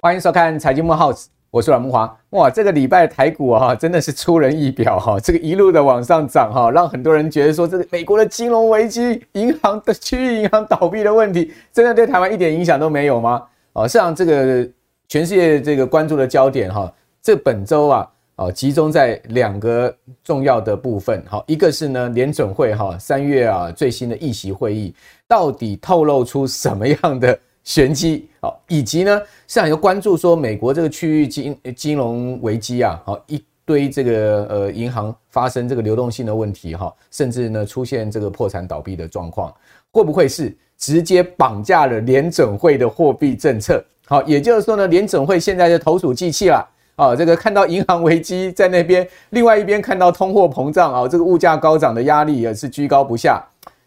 欢迎收看财经慕 House，我是阮木华。哇，这个礼拜台股啊，真的是出人意表哈，这个一路的往上涨哈，让很多人觉得说，这个美国的金融危机、银行的区域银行倒闭的问题，真的对台湾一点影响都没有吗？啊，实际上这个全世界这个关注的焦点哈，这本周啊，啊，集中在两个重要的部分好，一个是呢联准会哈三月啊最新的议息会议，到底透露出什么样的玄机？好，以及呢，市场又关注说，美国这个区域金金融危机啊，好一堆这个呃银行发生这个流动性的问题哈，甚至呢出现这个破产倒闭的状况，会不会是直接绑架了联准会的货币政策？好，也就是说呢，联准会现在就投鼠忌器了啊，这个看到银行危机在那边，另外一边看到通货膨胀啊，这个物价高涨的压力也是居高不下。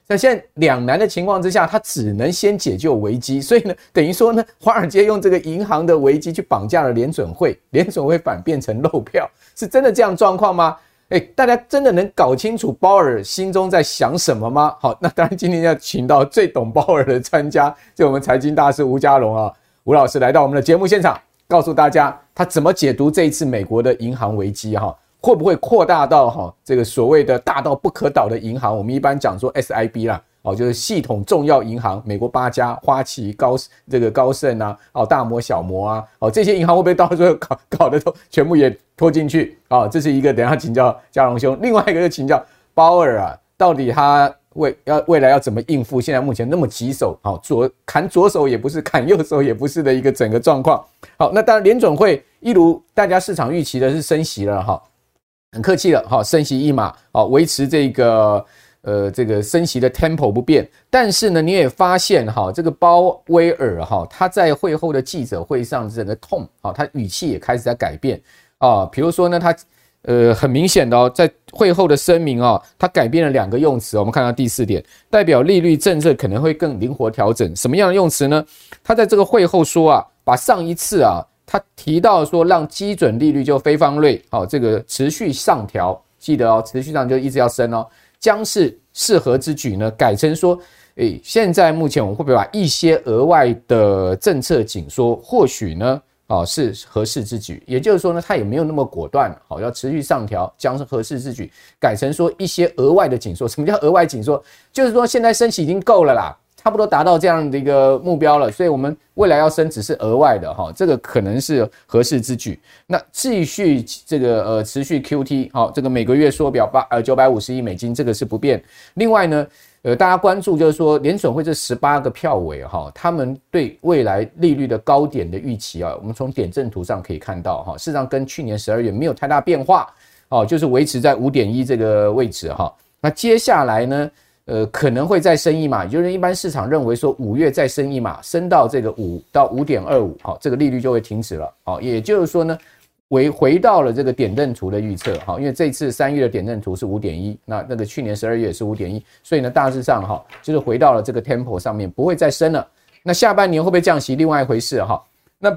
在现在两难的情况之下，他只能先解救危机，所以呢，等于说呢，华尔街用这个银行的危机去绑架了联准会，联准会反变成漏票，是真的这样状况吗？哎，大家真的能搞清楚鲍尔心中在想什么吗？好，那当然今天要请到最懂鲍尔的专家，就我们财经大师吴家龙啊，吴老师来到我们的节目现场，告诉大家他怎么解读这一次美国的银行危机哈。会不会扩大到哈这个所谓的大到不可倒的银行？我们一般讲说 SIB 啦，哦，就是系统重要银行，美国八家，花旗、高这个高盛啊，哦，大摩、小摩啊，哦，这些银行会不会到最后搞搞的都全部也拖进去啊？这是一个，等下请教家荣兄。另外一个就请教鲍尔啊，到底他未要未来要怎么应付现在目前那么棘手，好左砍左手也不是，砍右手也不是的一个整个状况。好，那当然联准会一如大家市场预期的是升息了哈。很客气了哈，升息一码，好，维持这个呃这个升息的 tempo 不变。但是呢，你也发现哈，这个鲍威尔哈，他在会后的记者会上整个 tone 啊，他语气也开始在改变啊。比如说呢，他呃很明显的哦，在会后的声明啊，他改变了两个用词。我们看到第四点，代表利率政策可能会更灵活调整。什么样的用词呢？他在这个会后说啊，把上一次啊。他提到说，让基准利率就非方瑞，好，这个持续上调，记得哦，持续上就一直要升哦，将是适合之举呢。改成说，诶，现在目前我们会不会把一些额外的政策紧缩，或许呢，啊，是合适之举。也就是说呢，他也没有那么果断，好，要持续上调，将是合适之举。改成说一些额外的紧缩，什么叫额外紧缩？就是说现在升息已经够了啦。差不多达到这样的一个目标了，所以我们未来要升只是额外的哈，这个可能是合适之举。那继续这个呃持续 QT 好，这个每个月缩表八呃九百五十亿美金，这个是不变。另外呢，呃大家关注就是说联准会这十八个票委哈，他们对未来利率的高点的预期啊，我们从点阵图上可以看到哈，事实上跟去年十二月没有太大变化哦，就是维持在五点一这个位置哈。那接下来呢？呃，可能会再升一码，也就是一般市场认为说五月再升一码，升到这个五到五点二五，好，这个利率就会停止了，好，也就是说呢，回回到了这个点阵图的预测，好，因为这次三月的点阵图是五点一，那那个去年十二月也是五点一，所以呢，大致上哈，就是回到了这个 tempo 上面，不会再升了。那下半年会不会降息，另外一回事哈。那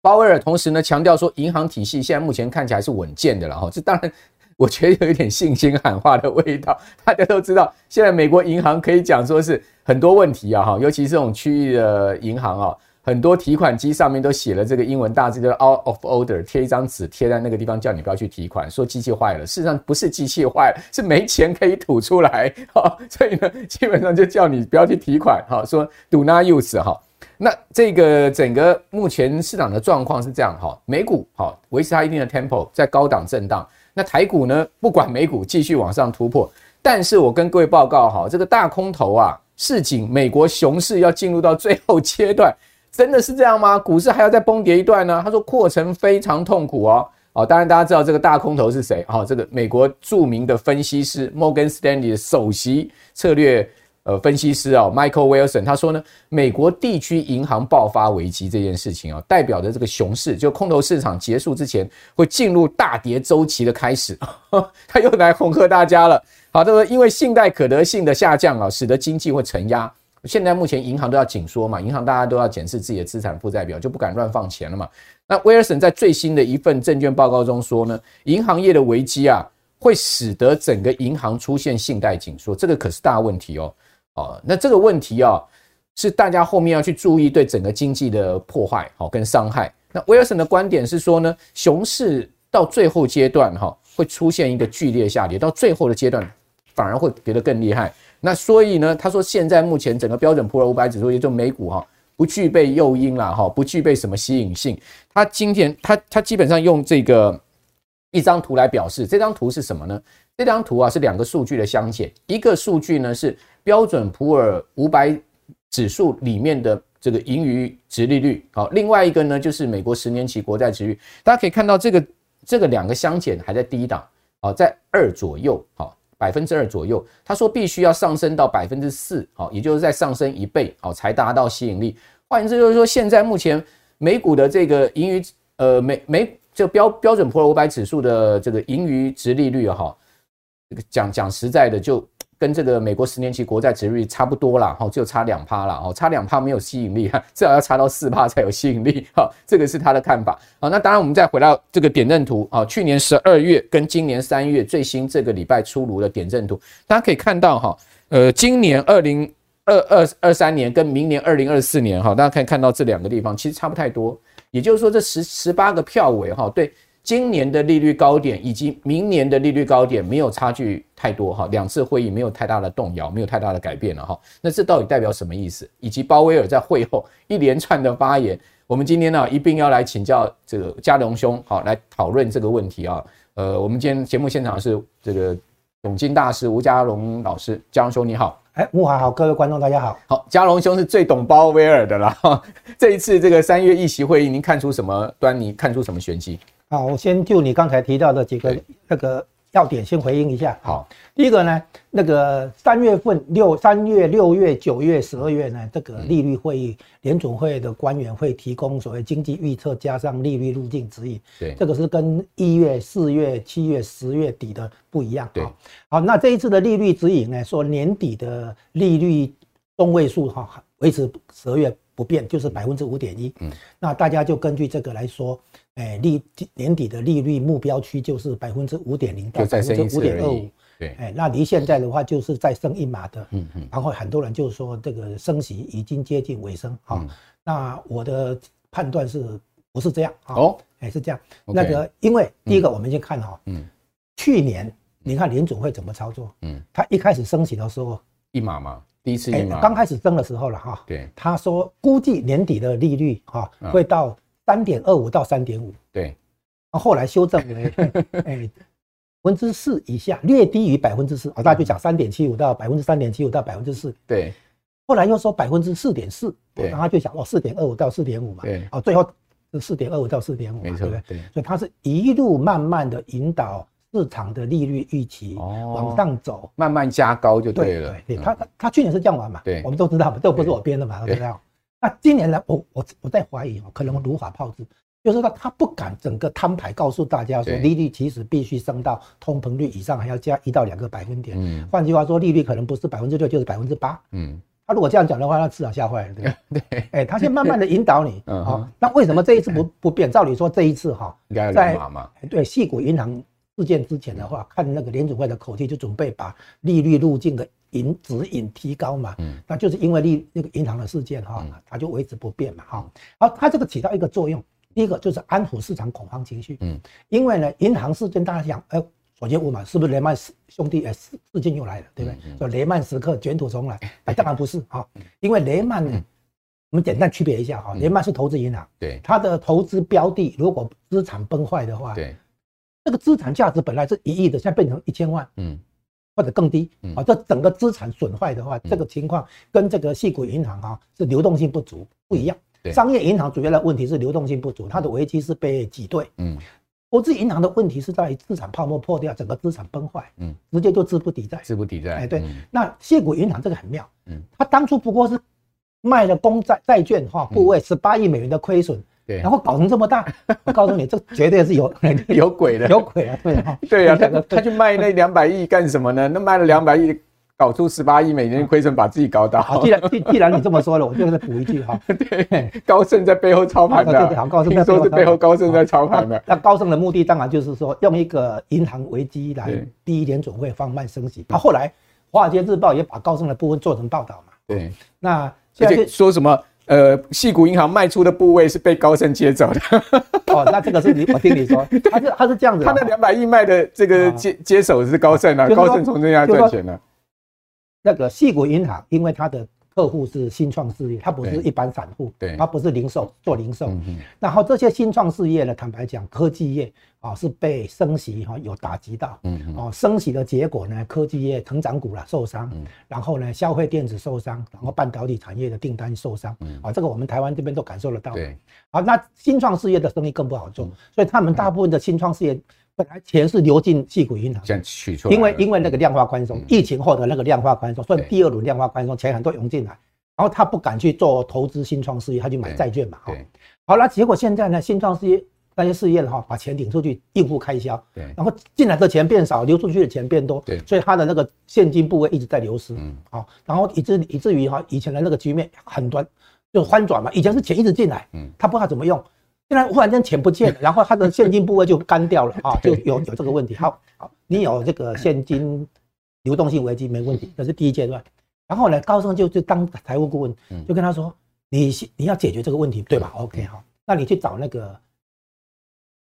鲍威尔同时呢强调说，银行体系现在目前看起来是稳健的了哈，这当然。我觉得有一点信心喊话的味道。大家都知道，现在美国银行可以讲说是很多问题啊，哈，尤其是这种区域的银行啊，很多提款机上面都写了这个英文大字，叫 out of order，贴一张纸贴在那个地方，叫你不要去提款，说机器坏了。事实上不是机器坏了，是没钱可以吐出来，哈，所以呢，基本上就叫你不要去提款，哈，说 do not use，哈。那这个整个目前市场的状况是这样，哈，美股哈维持它一定的 tempo，在高档震荡。那台股呢？不管美股继续往上突破，但是我跟各位报告哈，这个大空头啊，市井美国熊市要进入到最后阶段，真的是这样吗？股市还要再崩跌一段呢？他说过程非常痛苦哦。哦，当然大家知道这个大空头是谁？哈，这个美国著名的分析师摩根斯丹利的首席策略。呃，分析师啊，Michael Wilson 他说呢，美国地区银行爆发危机这件事情啊，代表着这个熊市，就空头市场结束之前会进入大跌周期的开始。他又来恐吓大家了。好，这个因为信贷可得性的下降啊，使得经济会承压。现在目前银行都要紧缩嘛，银行大家都要检视自己的资产负债表，就不敢乱放钱了嘛。那威尔森在最新的一份证券报告中说呢，银行业的危机啊。会使得整个银行出现信贷紧缩，这个可是大问题哦。哦，那这个问题啊，是大家后面要去注意对整个经济的破坏，好跟伤害。那威尔森的观点是说呢，熊市到最后阶段哈，会出现一个剧烈下跌，到最后的阶段反而会跌得更厉害。那所以呢，他说现在目前整个标准普尔五百指数，也就美股哈，不具备诱因啦哈，不具备什么吸引性。他今天他他基本上用这个。一张图来表示，这张图是什么呢？这张图啊是两个数据的相减，一个数据呢是标准普尔五百指数里面的这个盈余值利率，好，另外一个呢就是美国十年期国债值率。大家可以看到这个这个两个相减还在低档，好，在二左右，好，百分之二左右。他说必须要上升到百分之四，好，也就是再上升一倍，好，才达到吸引力。换言之，就是说现在目前美股的这个盈余，呃，美美。就标标准普尔五百指数的这个盈余值利率哈，这个讲讲实在的，就跟这个美国十年期国债殖率差不多啦，哈，就差两趴了，哦，差两趴没有吸引力，至少 要差到四趴才有吸引力，哈，这个是他的看法。好，那当然我们再回到这个点阵图啊，去年十二月跟今年三月最新这个礼拜出炉的点阵图，大家可以看到哈，呃，今年二零二二二三年跟明年二零二四年哈，大家可以看到这两个地方其实差不太多。也就是说，这十十八个票尾哈，对今年的利率高点以及明年的利率高点没有差距太多哈，两次会议没有太大的动摇，没有太大的改变了哈。那这到底代表什么意思？以及鲍威尔在会后一连串的发言，我们今天呢一并要来请教这个嘉龙兄，好来讨论这个问题啊。呃，我们今天节目现场是这个总经大师吴嘉龙老师，嘉龙兄你好。哎，慕驊好，各位观众大家好。好，嘉龙兄是最懂鲍威尔的了。这一次这个三月议席会议，您看出什么端倪？看出什么玄机？好，我先就你刚才提到的几个那个。要点先回应一下。好，第一个呢，那个三月份六三月六月九月十二月呢，这个利率会议，联总会的官员会提供所谓经济预测加上利率路径指引。对，这个是跟一月、四月、七月、十月底的不一样。对，好，那这一次的利率指引呢，说年底的利率中位数哈维持十二月不变，就是百分之五点一。嗯，那大家就根据这个来说。哎，利年底的利率目标区就是百分之五点零到百分之五点二五。对，哎，那离现在的话就是再升一码的。嗯嗯。然后很多人就说这个升息已经接近尾声。好，那我的判断是不是这样？哦，哎，是这样。那个，因为第一个我们先看哈，嗯，去年你看联总会怎么操作？嗯，他一开始升息的时候一码嘛，第一次一码。刚开始升的时候了哈。对。他说估计年底的利率哈会到。三点二五到三点五，对，后来修正为 哎百分之四以下，略低于百分之四，大家就讲三点七五到百分之三点七五到百分之四，对，后来又说百分之四点四，对，然后就讲哦四点二五到四点五嘛，对，哦最后是四点二五到四点五，没错，对不对？对，所以它是一路慢慢的引导市场的利率预期往上走，慢慢加高就对了，对，他他去年是这样玩嘛，对，我们都知道嘛，这不是我编的嘛，都知道。那今年呢？我我我在怀疑哦，可能如法炮制，就是说他不敢整个摊牌告诉大家说，利率其实必须升到通膨率以上，还要加一到两个百分点。嗯，换句话说，利率可能不是百分之六，就是百分之八。嗯，他如果这样讲的话，那市场吓坏了，对不对？哎，他先慢慢的引导你。嗯，好。那为什么这一次不不变？照理说这一次哈，在对细股银行事件之前的话，看那个联储会的口气，就准备把利率路径的。引指引提高嘛，嗯，那就是因为利那个银行的事件哈，它就维持不变嘛哈，好，它这个起到一个作用，第一个就是安抚市场恐慌情绪，嗯，因为呢银行事件大家想，哎，首先问嘛，是不是雷曼兄弟哎事事件又来了，对不对？说雷曼时刻卷土重来，哎，当然不是哈，因为雷曼呢，我们简单区别一下哈，雷曼是投资银行，对，它的投资标的如果资产崩坏的话，对，这个资产价值本来是一亿的，现在变成一千万，嗯。或者更低啊，这整个资产损坏的话，这个情况跟这个矽谷银行啊是流动性不足不一样。商业银行主要的问题是流动性不足，它的危机是被挤兑。嗯，投资银行的问题是在于资产泡沫破掉，整个资产崩坏，嗯，直接就资不抵债。资不抵债。哎，对，那矽谷银行这个很妙，嗯，它当初不过是卖了公债债券哈，部位十八亿美元的亏损。对，然后搞成这么大，我告诉你，这绝对是有 有鬼的，有鬼啊！对啊，对啊，他他去卖那两百亿干什么呢？那卖了两百亿，搞出十八亿美元亏损，把自己搞倒。好，既然既既然你这么说了，我就再补一句哈。对，高盛在背后操盘的。对对，好，高盛听说是背后高盛在操盘的。那高盛的目的当然就是说，用一个银行危机来第一联准会放慢升息。他后来《华尔街日报》也把高盛的部分做成报道嘛。对，那而且说什么？呃，细谷银行卖出的部位是被高盛接走的。哦，那这个是你，我听你说，他是他是这样子，他那两百亿卖的这个接接手是高盛啊，高盛从这家赚钱的。那个细谷银行，因为它的客户是新创事业，它不是一般散户，对，它不是零售做零售。然后这些新创事业呢，坦白讲，科技业啊是被升息哈有打击到，嗯哦，升息的结果呢，科技业成长股啦受伤，然后呢，消费电子受伤，然后半导体产业的订单受伤，啊，这个我们台湾这边都感受得到。对，好，那新创事业的生意更不好做，所以他们大部分的新创事业。本来钱是流进矽谷银行，现在取出来，因为因为那个量化宽松，疫情后的那个量化宽松，所以第二轮量化宽松钱很多涌进来，然后他不敢去做投资新创事业，他就买债券嘛。哈，好了，结果现在呢，新创事业那些事业的话，把钱领出去应付开销，对，然后进来的钱变少，流出去的钱变多，对，所以他的那个现金部位一直在流失，嗯，好，然后以至以至于哈，以前的那个局面很短，就翻转嘛，以前是钱一直进来，嗯，他不知道怎么用。现在忽然间钱不见了，然后他的现金部位就干掉了啊，就有有这个问题。好，好，你有这个现金流动性危机没问题，这是第一阶段。然后呢，高盛就就当财务顾问，就跟他说，你你要解决这个问题，对吧？OK，好，那你去找那个，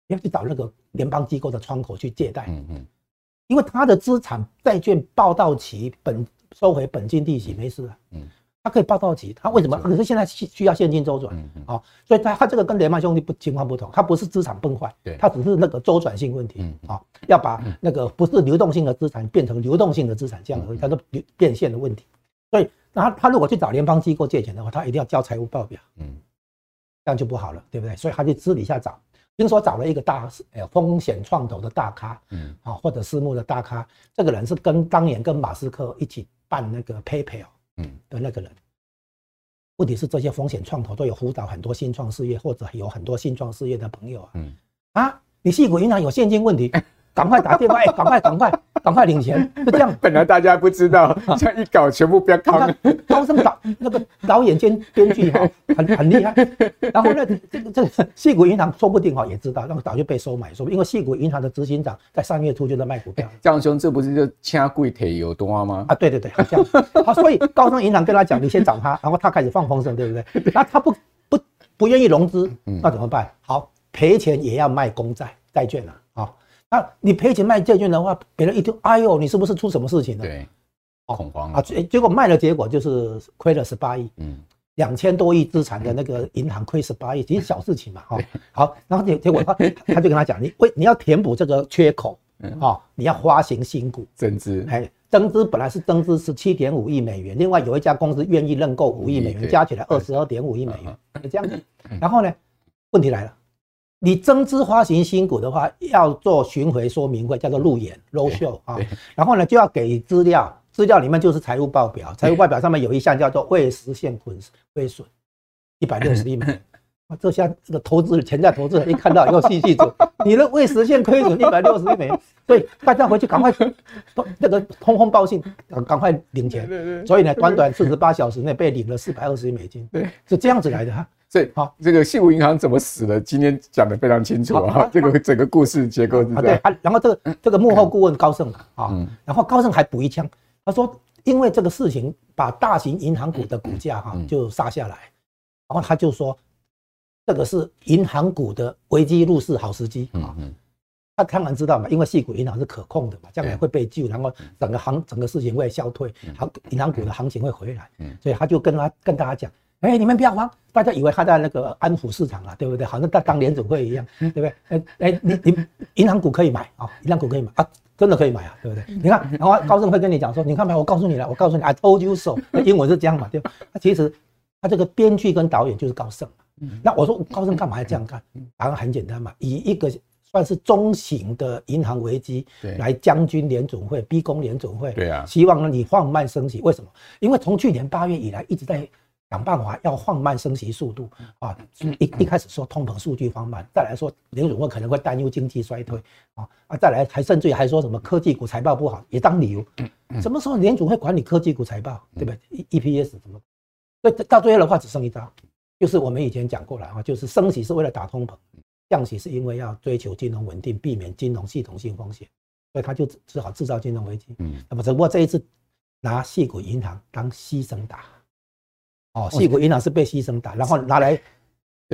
你要去找那个联邦机构的窗口去借贷，嗯嗯，因为他的资产债券报到期，本收回本金利息没事了，嗯。他可以报到期，他为什么？可是现在需需要现金周转，啊，所以他他这个跟雷曼兄弟不情况不同，他不是资产崩坏，对，他只是那个周转性问题，啊，要把那个不是流动性的资产变成流动性的资产这样而已，他是变现的问题。所以，那他他如果去找联邦机构借钱的话，他一定要交财务报表，嗯，这样就不好了，对不对？所以他就私底下找，听说找了一个大呃风险创投的大咖，嗯，啊或者私募的大咖，这个人是跟当年跟马斯克一起办那个 PayPal。嗯，的那个人，问题是这些风险创投都有辅导很多新创事业，或者有很多新创事业的朋友啊。嗯，啊，你细谷银行有现金问题。赶快打电话，哎，赶快，赶快，赶快领钱，就这样。本来大家不知道，这样一搞，全部不要看。高盛导那个导演兼编剧哈，很很厉害。然后呢，这个这个细谷银行说不定哈也知道，那个早就被收买，说因为细谷银行的执行长在三月初就在卖股票。江兄，这不是就掐贵铁有多吗？啊，对对对，好像。好，所以高盛银行跟他讲，你先找他，然后他开始放风声，对不对？那他不不不愿意融资，那怎么办？好，赔钱也要卖公债债券啊。啊，你赔钱卖债券的话，别人一听，哎呦，你是不是出什么事情了？对，恐慌啊！结果卖的结果就是亏了十八亿，嗯，两千多亿资产的那个银行亏十八亿，其实小事情嘛，哈。好，然后结结果他 他就跟他讲，你为你要填补这个缺口，嗯，啊，你要发行新股增资，哎，增资本来是增资十七点五亿美元，另外有一家公司愿意认购五亿美元，加起来二十二点五亿美元，这样子。然后呢，问题来了。你增资发行新股的话，要做巡回说明会，叫做路演 （roadshow） 啊。然后呢，就要给资料，资料里面就是财务报表，财务报表上面有一项叫做未实现亏亏损，一百六十亿美元。啊，这下这个投资潜在投资人一看到以后细细说，你的未实现亏损一百六十亿美元，所以大家回去赶快那个通风报信，赶快领钱。所以呢，短短四十八小时内被领了四百二十亿美金，对，是这样子来的哈。所以好，这个矽谷银行怎么死的？今天讲的非常清楚啊，这个整个故事结构是这样。对，然后这个这个幕后顾问高盛啊，然后高盛还补一枪，他说因为这个事情把大型银行股的股价哈就杀下来，然后他就说这个是银行股的危机入市好时机啊。他当然知道嘛，因为细谷银行是可控的嘛，将来会被救，然后整个行整个事情会消退，好，银行股的行情会回来。所以他就跟他跟大家讲。哎，你们不要慌，大家以为他在那个安抚市场啊，对不对？好像在当联准会一样，对不对？哎哎，你你银行股可以买啊，银行股可以买啊，真的可以买啊，对不对？你看，然后高盛会跟你讲说，你看吧，我告诉你了，我告诉你，I told you so，英文是这样嘛，对吧？他其实他这个编剧跟导演就是高盛。那我说高盛干嘛要这样干？答案很简单嘛，以一个算是中型的银行危机来将军联总会，逼宫联总会，对啊，希望呢你放慢升息。为什么？因为从去年八月以来一直在。想办法要放慢升息速度啊！一一开始说通膨数据放慢，再来说联储会可能会担忧经济衰退啊啊！再来还甚至于还说什么科技股财报不好也当理由。什么时候联储会管理科技股财报？对不对？EPS 怎么？所以到最后的话只剩一招，就是我们以前讲过了啊，就是升息是为了打通膨，降息是因为要追求金融稳定，避免金融系统性风险，所以他就只好制造金融危机。嗯，那么只不过这一次拿矽谷银行当牺牲打。哦，矽谷银行是被牺牲打，然后拿来，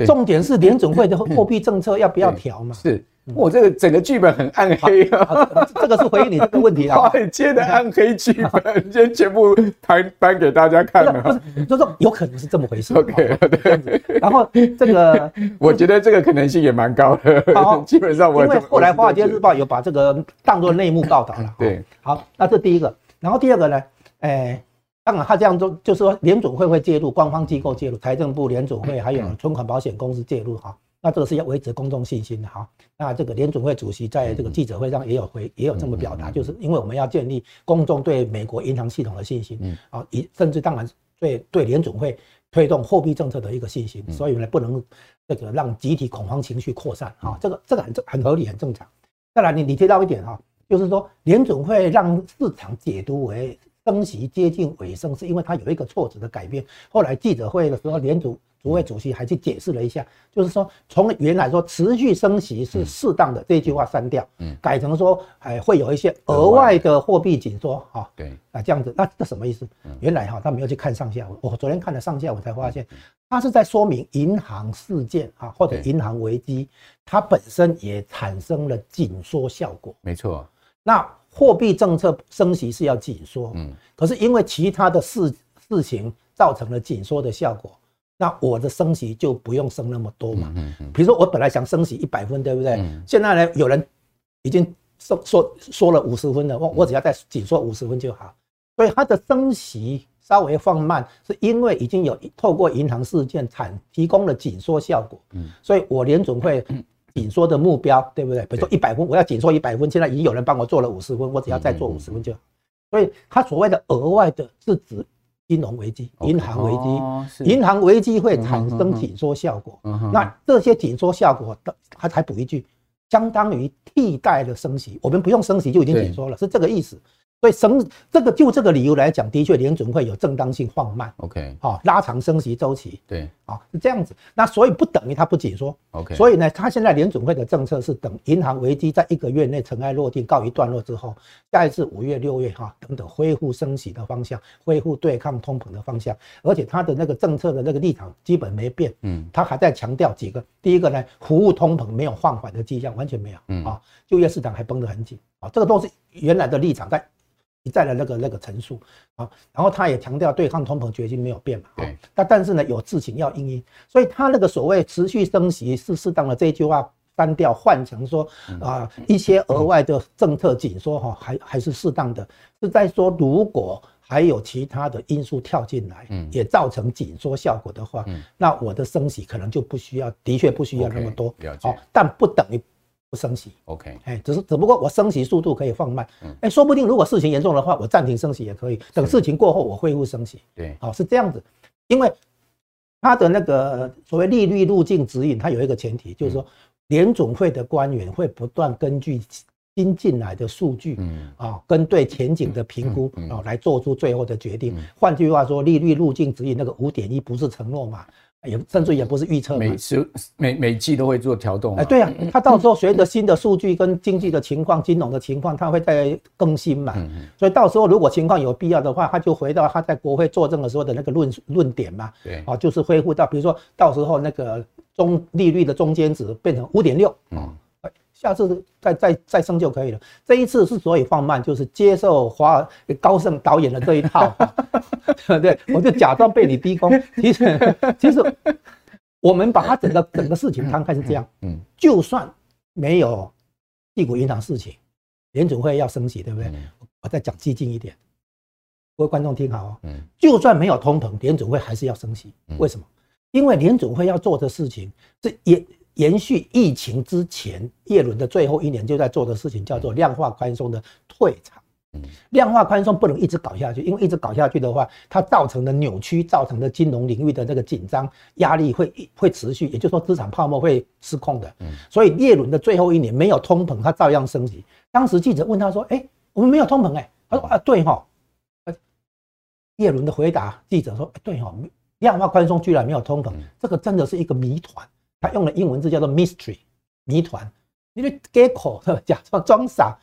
重点是联准会的货币政策要不要调嘛？是，我这个整个剧本很暗黑啊，这个是回应你这个问题啊。华尔街的暗黑剧本，今天全部摊搬给大家看了。不是，就是有可能是这么回事。OK，对。然后这个，我觉得这个可能性也蛮高的。好，基本上我因为后来华尔街日报有把这个当做内幕报道了。对，好，那这第一个，然后第二个呢？哎。当然，他这样做就是说，联准会会介入，官方机构介入，财政部、联准会还有存款保险公司介入哈。那这个是要维持公众信心的哈。那这个联准会主席在这个记者会上也有回，也有这么表达，就是因为我们要建立公众对美国银行系统的信心，啊，以甚至当然对对联准会推动货币政策的一个信心，所以呢，不能这个让集体恐慌情绪扩散啊。这个这个很正很合理很正常。再来，你你提到一点哈，就是说联准会让市场解读为。升息接近尾声，是因为它有一个措辞的改变。后来记者会的时候，联储主委主席还去解释了一下，就是说从原来说持续升息是适当的这句话删掉，嗯，改成说还会有一些额外的货币紧缩，哈，对，啊这样子，那这什么意思？原来哈他没有去看上下文，我昨天看了上下文才发现，他是在说明银行事件啊或者银行危机，它本身也产生了紧缩效果，没错，那。货币政策升息是要紧缩，嗯，可是因为其他的事事情造成了紧缩的效果，那我的升息就不用升那么多嘛，嗯嗯，比如说我本来想升息一百分，对不对？现在呢，有人已经说说说了五十分了，我我只要再紧缩五十分就好，所以它的升息稍微放慢，是因为已经有透过银行事件产提供了紧缩效果，嗯，所以我联准会。紧缩的目标，对不对？比如说一百分，我要紧缩一百分，现在已经有人帮我做了五十分，我只要再做五十分就好。所以，他所谓的额外的是指金融危机、银行危机，银行危机会产生紧缩效果。那这些紧缩效果，他才补一句，相当于替代了升息，我们不用升息就已经紧缩了，是这个意思。所以升这个就这个理由来讲，的确联准会有正当性放慢，OK，好拉长升息周期，对，啊是这样子。那所以不等于它不紧缩，OK。所以呢，它现在联准会的政策是等银行危机在一个月内尘埃落定告一段落之后，下一次五月、六月哈等等恢复升息的方向，恢复对抗通膨的方向。而且它的那个政策的那个立场基本没变，嗯，它还在强调几个。第一个呢，服务通膨没有放缓的迹象，完全没有，嗯啊，就业市场还绷得很紧啊，这个都是原来的立场在。一再的那个那个陈述啊，然后他也强调对抗通膨决心没有变嘛，对，但但是呢有事情要因应，所以他那个所谓持续升息是适当的这句话单调换成说啊一些额外的政策紧缩哈还还是适当的，是在说如果还有其他的因素跳进来，嗯，也造成紧缩效果的话，那我的升息可能就不需要，的确不需要那么多，好，但不等于。不升息，OK，哎，只是只不过我升息速度可以放慢，哎，说不定如果事情严重的话，我暂停升息也可以，等事情过后我恢复升息，对，好是这样子，因为它的那个所谓利率路径指引，它有一个前提，就是说联总会的官员会不断根据新进来的数据，嗯。啊，跟对前景的评估啊，来做出最后的决定。换句话说，利率路径指引那个五点一不是承诺嘛？也甚至也不是预测，每时每每季都会做调动。哎，对啊，它到时候随着新的数据跟经济的情况、金融的情况，它会再更新嘛。所以到时候如果情况有必要的话，他就回到他在国会作证的时候的那个论论点嘛。对，哦，就是恢复到，比如说到时候那个中利率的中间值变成五点六。嗯。下次再再再升就可以了。这一次之所以放慢，就是接受华高盛导演的这一套，对，我就假装被你逼宫。其实其实我们把它整个整个事情摊开是这样，嗯，就算没有矽谷银行事情，联储会要升息，对不对？我再讲激进一点，各位观众听好哦，嗯，就算没有通膨，联储会还是要升息。为什么？因为联储会要做的事情是也。延续疫情之前，叶伦的最后一年就在做的事情，叫做量化宽松的退场。量化宽松不能一直搞下去，因为一直搞下去的话，它造成的扭曲，造成的金融领域的这个紧张压力会会持续，也就是说资产泡沫会失控的。所以叶伦的最后一年没有通膨，它照样升级。当时记者问他说：“哎，我们没有通膨哎？”他说：“啊，对哈。”叶伦的回答，记者说：“对哈，量化宽松居然没有通膨，这个真的是一个谜团。”他用的英文字叫做 “mystery”，谜团。因为 gecko 假装装傻。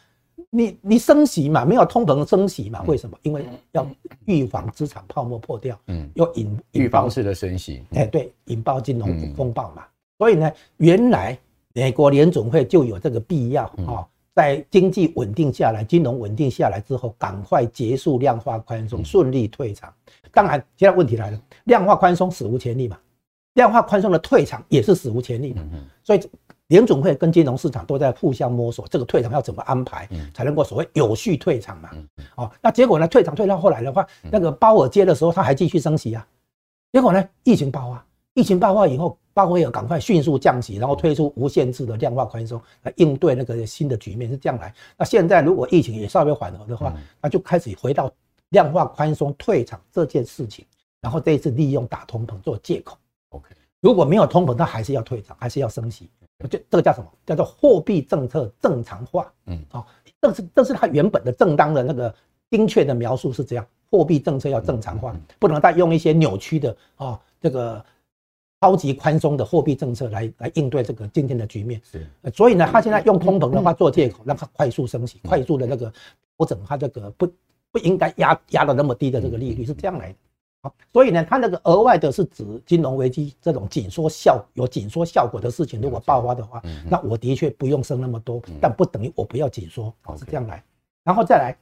你你升息嘛，没有通膨升息嘛？为什么？因为要预防资产泡沫破掉，嗯，要引预防式的升息，哎，对，引爆金融风暴嘛。所以呢，原来美国联总会就有这个必要啊，在经济稳定下来、金融稳定下来之后，赶快结束量化宽松，顺利退场。当然，现在问题来了，量化宽松史无前例嘛，量化宽松的退场也是史无前例的，所以。联准会跟金融市场都在互相摸索，这个退场要怎么安排，才能够所谓有序退场嘛？哦，那结果呢？退场退到后来的话，那个鲍尔接的时候，他还继续升息啊。结果呢？疫情爆发，疫情爆发以后，鲍威尔赶快迅速降息，然后推出无限制的量化宽松来应对那个新的局面，是这样来。那现在如果疫情也稍微缓和的话，那就开始回到量化宽松退场这件事情，然后这一次利用打通膨做借口。OK，如果没有通膨，它还是要退场，还是要升息。这这个叫什么？叫做货币政策正常化。嗯，好，这是这是它原本的正当的那个精确的描述是这样：货币政策要正常化，不能再用一些扭曲的啊这个超级宽松的货币政策来来应对这个今天的局面。是，所以呢，他现在用通膨的话做借口，让它快速升息，快速的那个调整它这个不不应该压压到那么低的这个利率，是这样来的。所以呢，它那个额外的是指金融危机这种紧缩效有紧缩效果的事情，如果爆发的话，那我的确不用升那么多，但不等于我不要紧缩，是这样来。然后再来，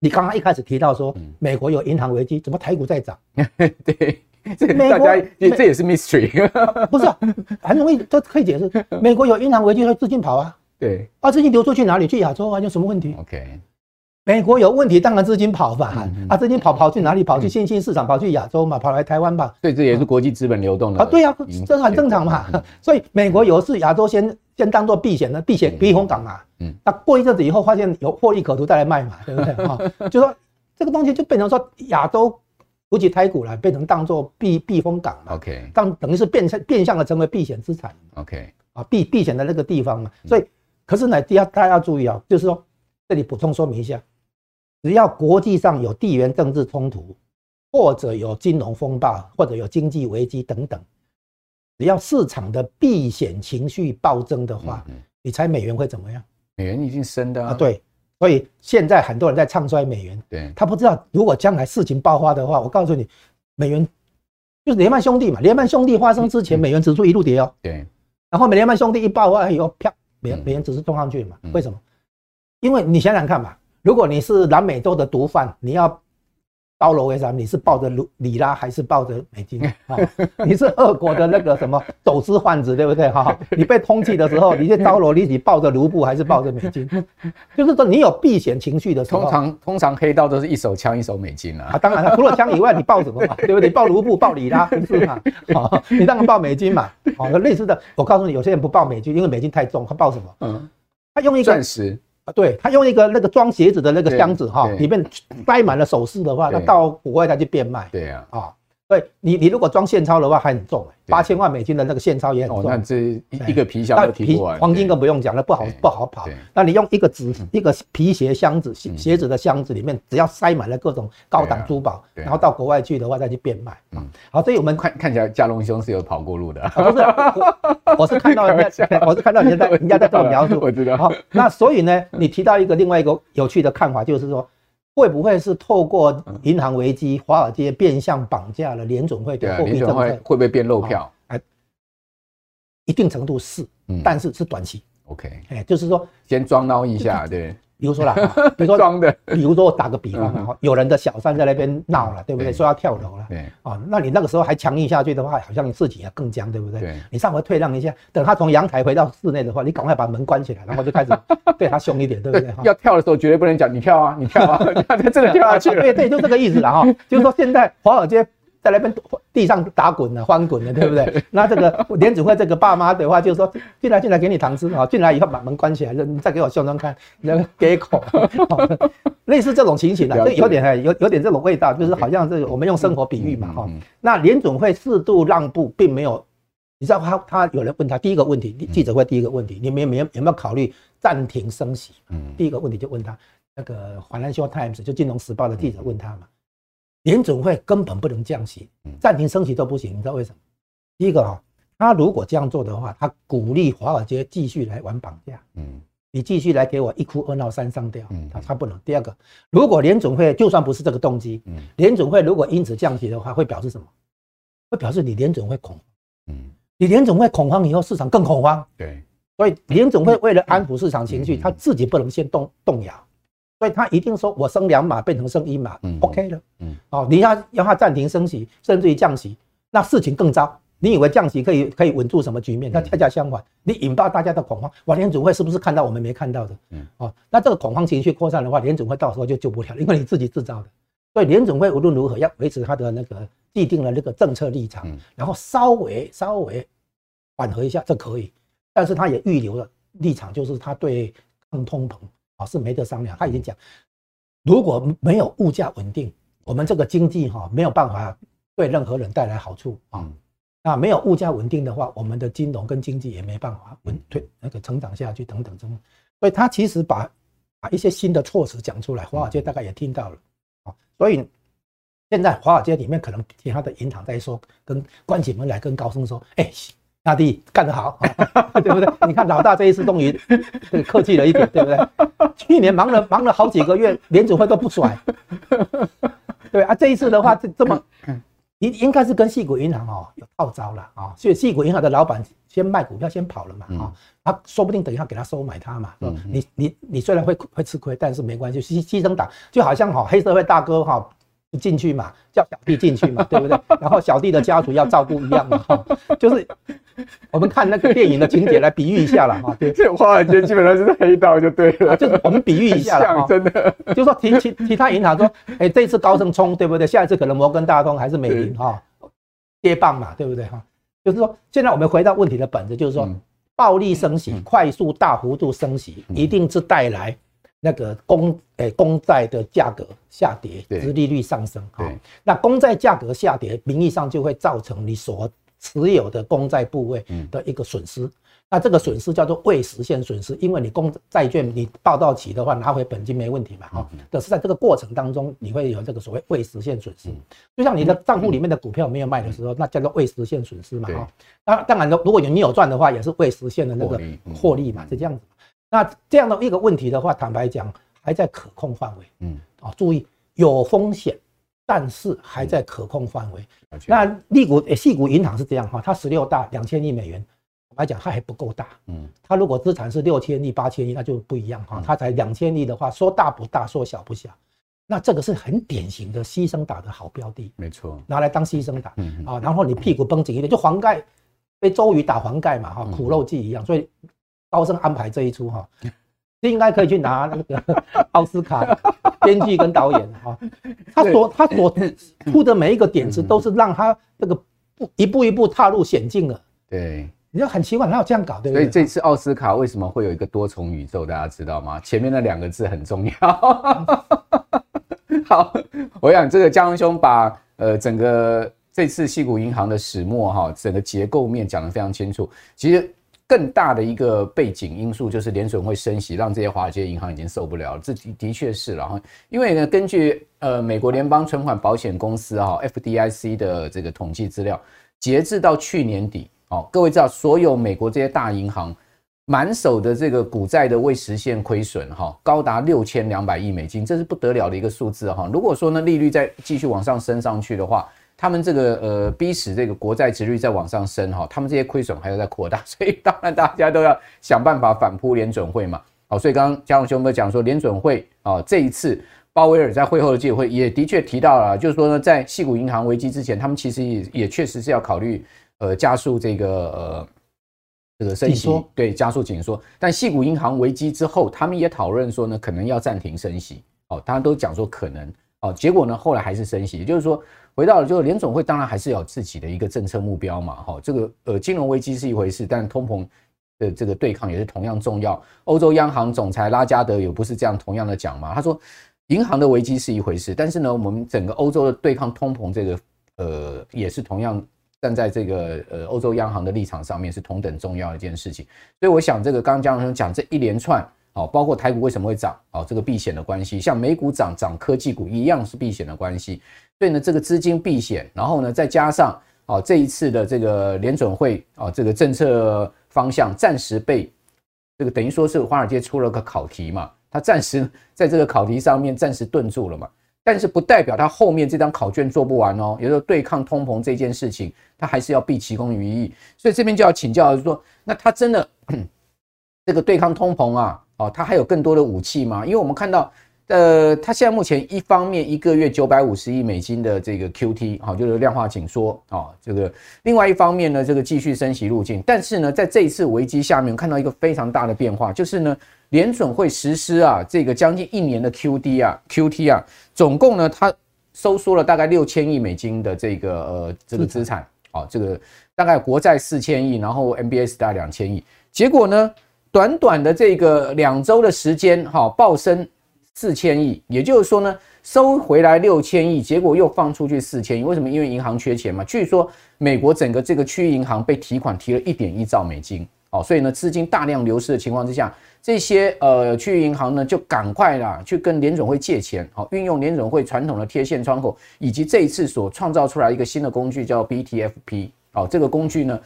你刚刚一开始提到说美国有银行危机，怎么台股在涨？对，这个大家也这也是 mystery，不是很容易都可以解释。美国有银行危机，会资金跑啊，对，啊资金流出去哪里？去亚洲啊？有什么问题？OK。美国有问题，当然资金跑吧，啊，资金跑跑去哪里？跑去新兴市场，跑去亚洲嘛，跑来台湾吧。对，这也是国际资本流动的啊。对呀，这很正常嘛。所以美国有事，亚洲先先当做避险的避险避风港嘛。嗯。那过一阵子以后，发现有获利可图，再来卖嘛，对不对？哈，就说这个东西就变成说亚洲，尤其台股了，变成当做避避风港嘛。OK。当等于是变成变相的成为避险资产。OK。啊，避避险的那个地方嘛。所以，可是呢，第二大家要注意啊，就是说这里补充说明一下。只要国际上有地缘政治冲突，或者有金融风暴，或者有经济危机等等，只要市场的避险情绪暴增的话，你猜美元会怎么样？美元已经升的啊。对，所以现在很多人在唱衰美元。对，他不知道如果将来事情爆发的话，我告诉你，美元就是雷曼兄弟嘛。雷曼兄弟发生之前，美元指数一路跌哦。对，然后美联曼兄弟一爆发以后，啪，美元美元指数冲上去嘛。为什么？因为你想想看嘛。如果你是南美洲的毒贩，你要刀罗为啥？你是抱着卢里拉还是抱着美金？你是俄国的那个什么走私贩子，对不对？哈，你被通缉的时候，你去刀罗，你抱着卢布还是抱着美金？就是说你有避险情绪的时候，通常通常黑道都是一手枪一手美金啊。啊，当然了，除了枪以外，你抱什么嘛？对不对？抱卢布抱里拉是嘛？啊，你当然抱美金嘛。好，类似的，我告诉你，有些人不抱美金，因为美金太重，他抱什么？嗯，他用一个钻石。啊，对，他用一个那个装鞋子的那个箱子哈，里面塞满了首饰的话，那到国外再去变卖。对呀，啊。对你，你如果装现钞的话还很重，八千万美金的那个现钞也很重。那这一个皮箱都提不完。黄金更不用讲了，不好不好跑。那你用一个纸一个皮鞋箱子，鞋子的箱子里面，只要塞满了各种高档珠宝，然后到国外去的话再去变卖。嗯，好，所以我们看看起来嘉龙兄是有跑过路的。不是，我是看到人家，我是看到人家在人家在这么描述。我知道。好，那所以呢，你提到一个另外一个有趣的看法，就是说。会不会是透过银行危机，华尔街变相绑架了联总会的货币政策？会不会变漏票？哎，一定程度是，但是是短期。OK，哎，就是说先装孬一下，对。比如说啦，比如说装的，比如说我打个比方啊，有人的小三在那边闹了，对不对？说要跳楼了，对啊，那你那个时候还强硬下去的话，好像你自己也更僵，对不对？对，你上回退让一下，等他从阳台回到室内的话，你赶快把门关起来，然后就开始对他凶一点，对不对？要跳的时候绝对不能讲你跳啊，你跳啊，他 真的跳下去了。对对，就这个意思了哈，就是说现在华尔街在那边地上打滚呢，翻滚呢，对不对？那这个联准会这个爸妈的话，就是说进来进来给你糖吃啊，进来以后把门关起来，你再给我笑装看，那个给口，类似这种情形的，就有点有有点这种味道，就是好像这个我们用生活比喻嘛哈。那联总会适度让步，并没有，你知道他他有人问他第一个问题，记者会第一个问题，你们有没有有没有考虑暂停升息？嗯，第一个问题就问他那个《Financial Times》就《金融时报》的记者问他嘛。联准会根本不能降息，暂停升息都不行，你知道为什么？第一个哈，他如果这样做的话，他鼓励华尔街继续来玩绑架，嗯，你继续来给我一哭二闹三上吊，他他不能。第二个，如果联准会就算不是这个动机，嗯，联准会如果因此降息的话，会表示什么？会表示你联准会恐慌，嗯，你联准会恐慌以后，市场更恐慌，对，所以联准会为了安抚市场情绪，他自己不能先动动摇。所以他一定说，我升两码变成升一码，嗯，OK 了，嗯，哦，你要要他暂停升息，甚至于降息，那事情更糟。你以为降息可以可以稳住什么局面？那恰恰相反，你引爆大家的恐慌。哇，联准会是不是看到我们没看到的？嗯，哦，那这个恐慌情绪扩散的话，联准会到时候就救不了，因为你自己制造的。所以联准会无论如何要维持它的那个既定的那个政策立场，然后稍微稍微缓和一下，这可以。但是他也预留了立场，就是他对抗通膨。啊，是没得商量。他已经讲，如果没有物价稳定，我们这个经济哈没有办法对任何人带来好处啊。那没有物价稳定的话，我们的金融跟经济也没办法稳推那个成长下去，等等等等。所以他其实把把一些新的措施讲出来，华尔街大概也听到了啊。所以现在华尔街里面可能其他的银行在说，跟关起门来跟高盛说，哎。大弟干得好，对不对？你看老大这一次终于这个客气了一点，对不对？去年忙了忙了好几个月，联准会都不甩，对啊。这一次的话，这 这么应应该是跟细谷银行哦有套招了啊。所以细谷银行的老板先卖股票先跑了嘛啊，他说不定等一下给他收买他嘛。你你你虽然会会吃亏，但是没关系，牺牺牲党就好像哈黑社会大哥哈。进去嘛，叫小弟进去嘛，对不对？然后小弟的家族要照顾一样嘛，哈，就是我们看那个电影的情节来比喻一下了哈。对，这华尔街基本上就是黑道就对了，就是我们比喻一下了，真的，就说其其其他银行说，哎，这次高盛冲，对不对？下一次可能摩根大通还是美林哈，接棒嘛，对不对哈？就是说，现在我们回到问题的本质，就是说，暴力升息、快速大幅度升息，一定是带来。那个公诶公债的价格下跌，殖利率上升，哈，那公债价格下跌，名义上就会造成你所持有的公债部位的一个损失，那这个损失叫做未实现损失，因为你公债券你报到期的话拿回本金没问题嘛，哈，可是在这个过程当中你会有这个所谓未实现损失，就像你的账户里面的股票没有卖的时候，那叫做未实现损失嘛，哈，当当然如果你有赚的话，也是未实现的那个获利嘛，是这样子。那这样的一个问题的话，坦白讲还在可控范围。嗯，啊，注意有风险，但是还在可控范围。那利股诶，矽谷银行是这样哈，它十六大两千亿美元，坦白讲它还不够大。嗯，它如果资产是六千亿、八千亿，那就不一样哈。它才两千亿的话，说大不大，说小不小。那这个是很典型的牺牲打的好标的。没错，拿来当牺牲打。嗯啊，然后你屁股绷紧一点，就黄盖被周瑜打黄盖嘛哈，苦肉计一样，所以。高盛安排这一出哈，应该可以去拿那个 奥斯卡编剧跟导演哈。他所他所出的每一个点子都是让他这个一步一步踏入险境了。对，你就很奇怪，哪有这样搞？对不对？所以这次奥斯卡为什么会有一个多重宇宙？大家知道吗？前面那两个字很重要。好，我想这个江文兄把呃整个这次西谷银行的始末哈，整个结构面讲得非常清楚。其实。更大的一个背景因素就是联准会升息，让这些华尔街银行已经受不了了。这的的确是，然后因为呢，根据呃美国联邦存款保险公司哈 FDIC 的这个统计资料，截至到去年底，哦，各位知道所有美国这些大银行满手的这个股债的未实现亏损哈，高达六千两百亿美金，这是不得了的一个数字哈。如果说呢利率再继续往上升上去的话，他们这个呃逼使这个国债值率在往上升哈，他们这些亏损还要再扩大，所以当然大家都要想办法反扑联准会嘛。好，所以刚刚嘉荣兄们讲说联准会啊这一次鲍威尔在会后的记者会也的确提到了，就是说呢在矽谷银行危机之前，他们其实也也确实是要考虑呃加速这个呃这个升息，对，加速紧缩。但矽谷银行危机之后，他们也讨论说呢可能要暂停升息。哦，大家都讲说可能。哦，结果呢后来还是升息，也就是说回到了就是联总会当然还是有自己的一个政策目标嘛，哈，这个呃金融危机是一回事，但通膨的这个对抗也是同样重要。欧洲央行总裁拉加德也不是这样同样的讲嘛，他说银行的危机是一回事，但是呢我们整个欧洲的对抗通膨这个呃也是同样。站在这个呃欧洲央行的立场上面是同等重要的一件事情，所以我想这个刚刚江老师讲这一连串，好，包括台股为什么会涨，好，这个避险的关系，像美股涨涨科技股一样是避险的关系，所以呢这个资金避险，然后呢再加上哦这一次的这个联准会啊这个政策方向暂时被这个等于说是华尔街出了个考题嘛，它暂时在这个考题上面暂时顿住了嘛。但是不代表他后面这张考卷做不完哦，也就是对抗通膨这件事情，他还是要毕其功于一役。所以这边就要请教，就说，那他真的 这个对抗通膨啊，哦，他还有更多的武器吗？因为我们看到，呃，他现在目前一方面一个月九百五十亿美金的这个 QT，好，就是量化紧缩啊，这个另外一方面呢，这个继续升息路径。但是呢，在这一次危机下面，看到一个非常大的变化，就是呢。联准会实施啊，这个将近一年的 QD 啊，QT 啊，总共呢，它收缩了大概六千亿美金的这个呃这个资产，啊，这个大概国债四千亿，然后 MBS 大概两千亿，结果呢，短短的这个两周的时间，哈，暴升四千亿，也就是说呢，收回来六千亿，结果又放出去四千亿，为什么？因为银行缺钱嘛，据说美国整个这个区域银行被提款提了一点一兆美金，哦，所以呢，资金大量流失的情况之下。这些呃区域银行呢，就赶快啦去跟联总会借钱，好，运用联总会传统的贴现窗口，以及这一次所创造出来一个新的工具叫 BTFP，哦，这个工具呢，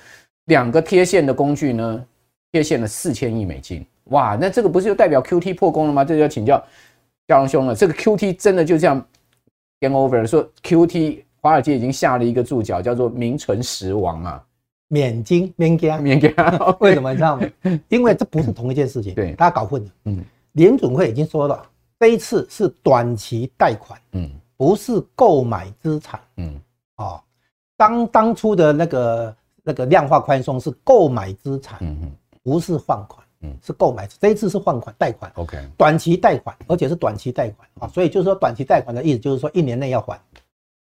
两个贴现的工具呢，贴现了四千亿美金，哇，那这个不是就代表 QT 破功了吗？这就要请教教荣兄了，这个 QT 真的就这样 game over 了？说 QT 华尔街已经下了一个注脚，叫做名存实亡啊。免金免惊免惊，为什么你知道吗？因为这不是同一件事情，对，大家搞混了。嗯，联准会已经说了，这一次是短期贷款，嗯，不是购买资产，嗯，哦，当当初的那个那个量化宽松是购买资产，嗯嗯，不是放款，嗯，是购买，这一次是放款贷款，OK，短期贷款，而且是短期贷款啊，所以就是说短期贷款的意思就是说一年内要还，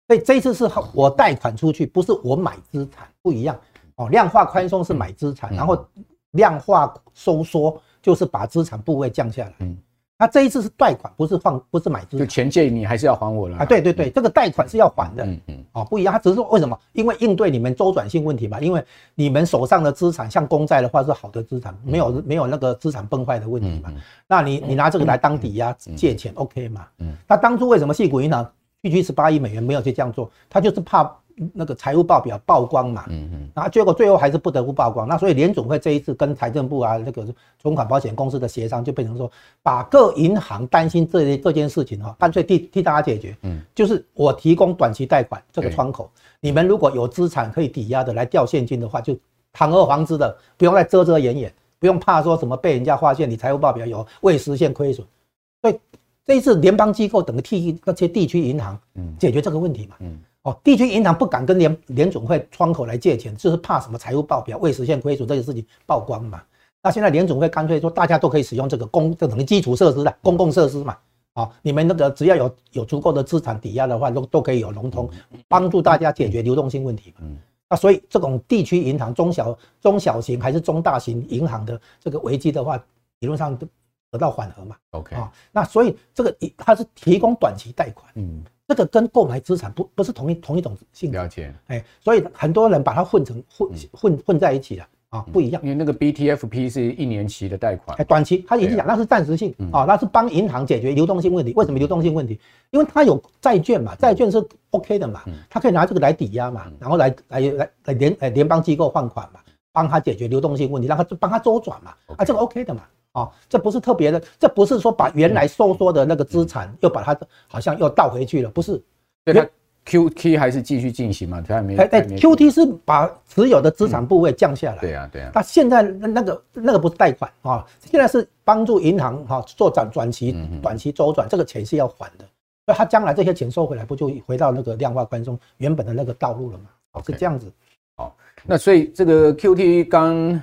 所以这一次是我贷款出去，不是我买资产，不一样。哦，量化宽松是买资产，然后量化收缩就是把资产部位降下来。嗯，那这一次是贷款，不是放，不是买资产。就钱借你还是要还我了啊？对对对，这个贷款是要还的。嗯嗯。哦，不一样，他只是说为什么？因为应对你们周转性问题嘛。因为你们手上的资产，像公债的话是好的资产，没有没有那个资产崩坏的问题嘛。那你你拿这个来当抵押借钱，OK 嘛？嗯。那当初为什么矽谷银行区区十八亿美元没有去这样做？他就是怕。那个财务报表曝光嘛，嗯嗯，然后结果最后还是不得不曝光。那所以联总会这一次跟财政部啊，那个存款保险公司的协商就变成说，把各银行担心这这件事情哈，干脆替替大家解决。嗯，就是我提供短期贷款这个窗口，你们如果有资产可以抵押的来调现金的话，就堂而皇之的不用再遮遮掩掩，不用怕说什么被人家发现你财务报表有未实现亏损。所以这一次联邦机构等于替那些地区银行解决这个问题嘛。嗯。哦，地区银行不敢跟联联总会窗口来借钱，就是怕什么财务报表未实现亏损这些事情曝光嘛。那现在联总会干脆说，大家都可以使用这个公，这等于基础设施的公共设施嘛。哦，你们那个只要有有足够的资产抵押的话，都都可以有融通，帮助大家解决流动性问题嘛。嗯那所以这种地区银行、中小中小型还是中大型银行的这个危机的话，理论上得到缓和嘛。OK 啊，那所以这个它是提供短期贷款，嗯。这个跟购买资产不不是同一同一种性质，了解，哎，所以很多人把它混成混混混在一起了啊，不一样。因为那个 BTFP 是一年期的贷款，哎，短期，他已经讲那是暂时性啊，那是帮银行解决流动性问题。为什么流动性问题？因为它有债券嘛，债券是 OK 的嘛，他可以拿这个来抵押嘛，然后来来来来联哎联邦机构放款嘛，帮他解决流动性问题，让他帮他周转嘛，啊，这个 OK 的嘛。哦，这不是特别的，这不是说把原来收缩的那个资产又把它好像又倒回去了，不是。对，它 QT 还是继续进行嘛？它还没。哎哎，QT 是把持有的资产部位降下来。对啊对啊。那现在那个那个不是贷款啊，现在是帮助银行哈做转转期短期周转，这个钱是要还的。那他将来这些钱收回来，不就回到那个量化宽松原本的那个道路了吗？哦，是这样子。好，那所以这个 QT 刚。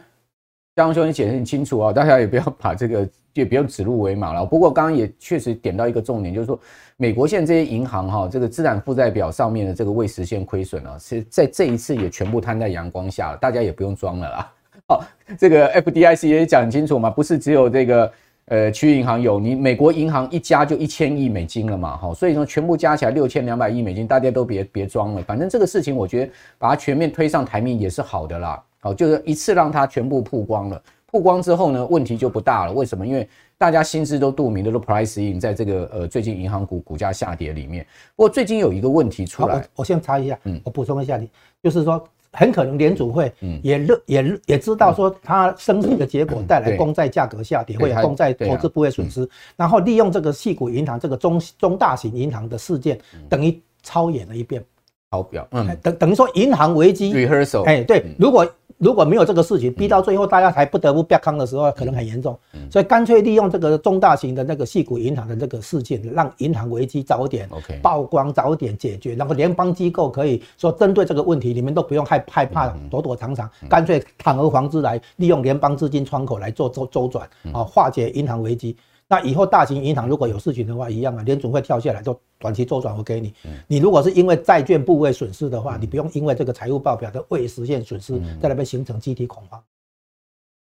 江兄，你解释很清楚啊，大家也不要把这个也不用指鹿为马了。不过刚刚也确实点到一个重点，就是说美国现在这些银行哈，这个资产负债表上面的这个未实现亏损啊，是在这一次也全部摊在阳光下了，大家也不用装了啦。好，这个 FDIC 也讲清楚嘛，不是只有这个呃区域银行有，你美国银行一家就一千亿美金了嘛，哈，所以说全部加起来六千两百亿美金，大家都别别装了，反正这个事情我觉得把它全面推上台面也是好的啦。好，就是一次让它全部曝光了，曝光之后呢，问题就不大了。为什么？因为大家心知都肚明的都 price in 在这个呃最近银行股股价下跌里面。不过最近有一个问题出来，我我先查一下，嗯，我补充一下你，就是说很可能联储会也认也也知道说它升息的结果带来公债价格下跌，会有公债投资部位损失，然后利用这个细股银行这个中中大型银行的事件，等于操演了一遍，好表，嗯，等等于说银行危机 rehearsal，哎，对，如果。如果没有这个事情，逼到最后大家才不得不逼康的时候，可能很严重。所以干脆利用这个中大型的那个系股银行的这个事件，让银行危机早点曝光，早点解决，然后联邦机构可以说针对这个问题，你们都不用害害怕躲躲藏藏，干脆堂而皇之来利用联邦资金窗口来做周周转啊，化解银行危机。那以后大型银行如果有事情的话，一样啊，联总会跳下来做短期周转，我给你。你如果是因为债券部位损失的话，你不用因为这个财务报表的未实现损失在那边形成集体恐慌，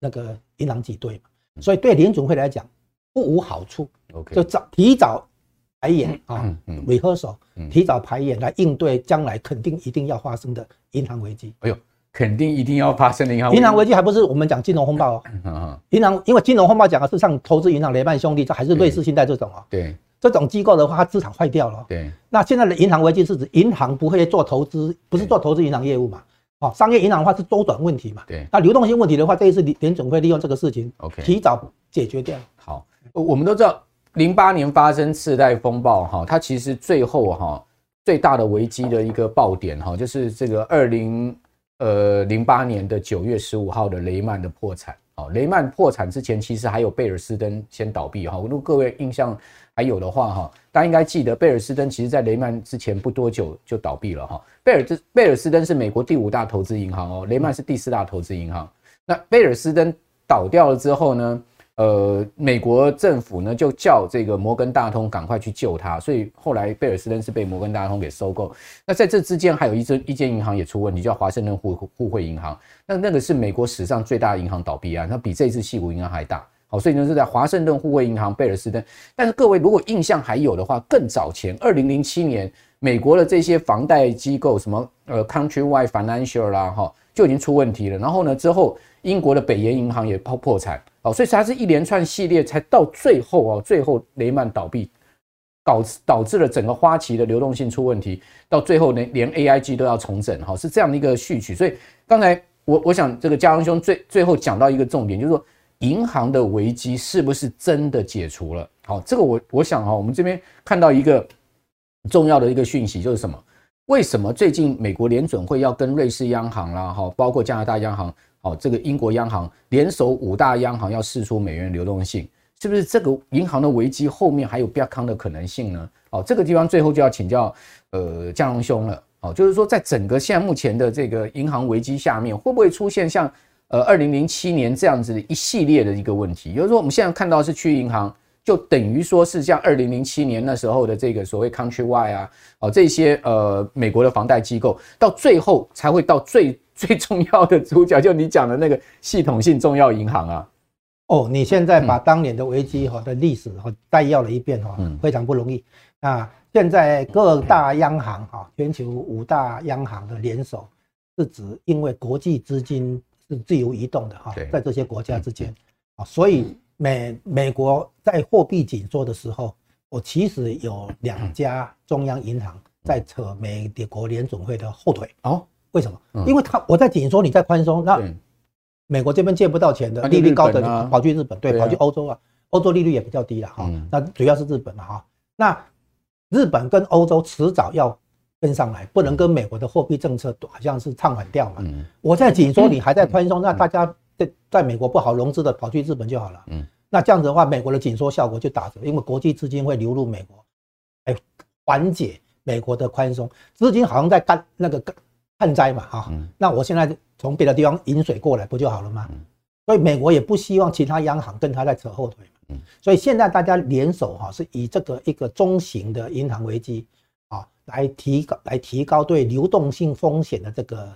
那个银行挤兑嘛。所以对联总会来讲不无好处。OK，就早提早排演啊，rehearsal，提早排演来应对将来肯定一定要发生的银行危机。哎呦。肯定一定要发生的银行银行危机，还不是我们讲金融风暴哦。银行因为金融风暴讲的是像投资银行雷曼兄弟，这还是瑞士信贷这种哦。对，这种机构的话，它资产坏掉了。对，那现在的银行危机是指银行不会做投资，不是做投资银行业务嘛？哦，商业银行的话是周转问题嘛？对，那流动性问题的话，这一次联准会利用这个事情，OK，提早解决掉。好，我们都知道零八年发生次贷风暴哈，它其实最后哈最大的危机的一个爆点哈，就是这个二零。呃，零八年的九月十五号的雷曼的破产，哦，雷曼破产之前，其实还有贝尔斯登先倒闭哈。如果各位印象还有的话哈，大家应该记得贝尔斯登其实在雷曼之前不多久就倒闭了哈。贝尔斯贝尔斯登是美国第五大投资银行哦，雷曼是第四大投资银行。那贝尔斯登倒掉了之后呢？呃，美国政府呢就叫这个摩根大通赶快去救他，所以后来贝尔斯登是被摩根大通给收购。那在这之间还有一间一间银行也出问题，叫华盛顿互互惠银行。那那个是美国史上最大银行倒闭案，那比这次西谷银行还大。好，所以呢是在华盛顿互惠银行、贝尔斯登。但是各位如果印象还有的话，更早前二零零七年，美国的这些房贷机构，什么呃 Countrywide Financial 啦，哈，就已经出问题了。然后呢之后。英国的北岩银行也破破产，哦，所以它是一连串系列，才到最后哦，最后雷曼倒闭，导导致了整个花旗的流动性出问题，到最后连连 AIG 都要重整，哈，是这样的一个序曲。所以刚才我我想这个嘉荣兄最最后讲到一个重点，就是说银行的危机是不是真的解除了？好，这个我我想哈，我们这边看到一个重要的一个讯息就是什么？为什么最近美国联准会要跟瑞士央行啦，哈，包括加拿大央行？好，这个英国央行联手五大央行要试出美元流动性，是不是这个银行的危机后面还有比较康的可能性呢？哦，这个地方最后就要请教呃嘉荣兄了。哦，就是说在整个现在目前的这个银行危机下面，会不会出现像呃二零零七年这样子的一系列的一个问题？也就是说我们现在看到是区域银行，就等于说是像二零零七年那时候的这个所谓 Countrywide 啊，哦这些呃美国的房贷机构，到最后才会到最。最重要的主角就你讲的那个系统性重要银行啊！哦，你现在把当年的危机哈的历史哈概要了一遍哈，非常不容易啊！现在各大央行哈，全球五大央行的联手，是指因为国际资金是自由移动的哈，在这些国家之间啊，所以美美国在货币紧缩的时候，我其实有两家中央银行在扯美国联总会的后腿哦。为什么？因为他我在紧缩，你在宽松，那美国这边借不到钱的，利率高的跑去日本，对，跑去欧洲啊，欧洲利率也比较低了哈。那主要是日本嘛哈。那日本跟欧洲迟早要跟上来，不能跟美国的货币政策好像是唱反调嘛。我在紧缩，你还在宽松，那大家在在美国不好融资的跑去日本就好了。那这样子的话，美国的紧缩效果就打折，因为国际资金会流入美国，哎，缓解美国的宽松，资金好像在干那个干。旱灾嘛，哈，那我现在从别的地方引水过来不就好了吗？所以美国也不希望其他央行跟他在扯后腿。嗯，所以现在大家联手哈，是以这个一个中型的银行危机啊，来提高来提高对流动性风险的这个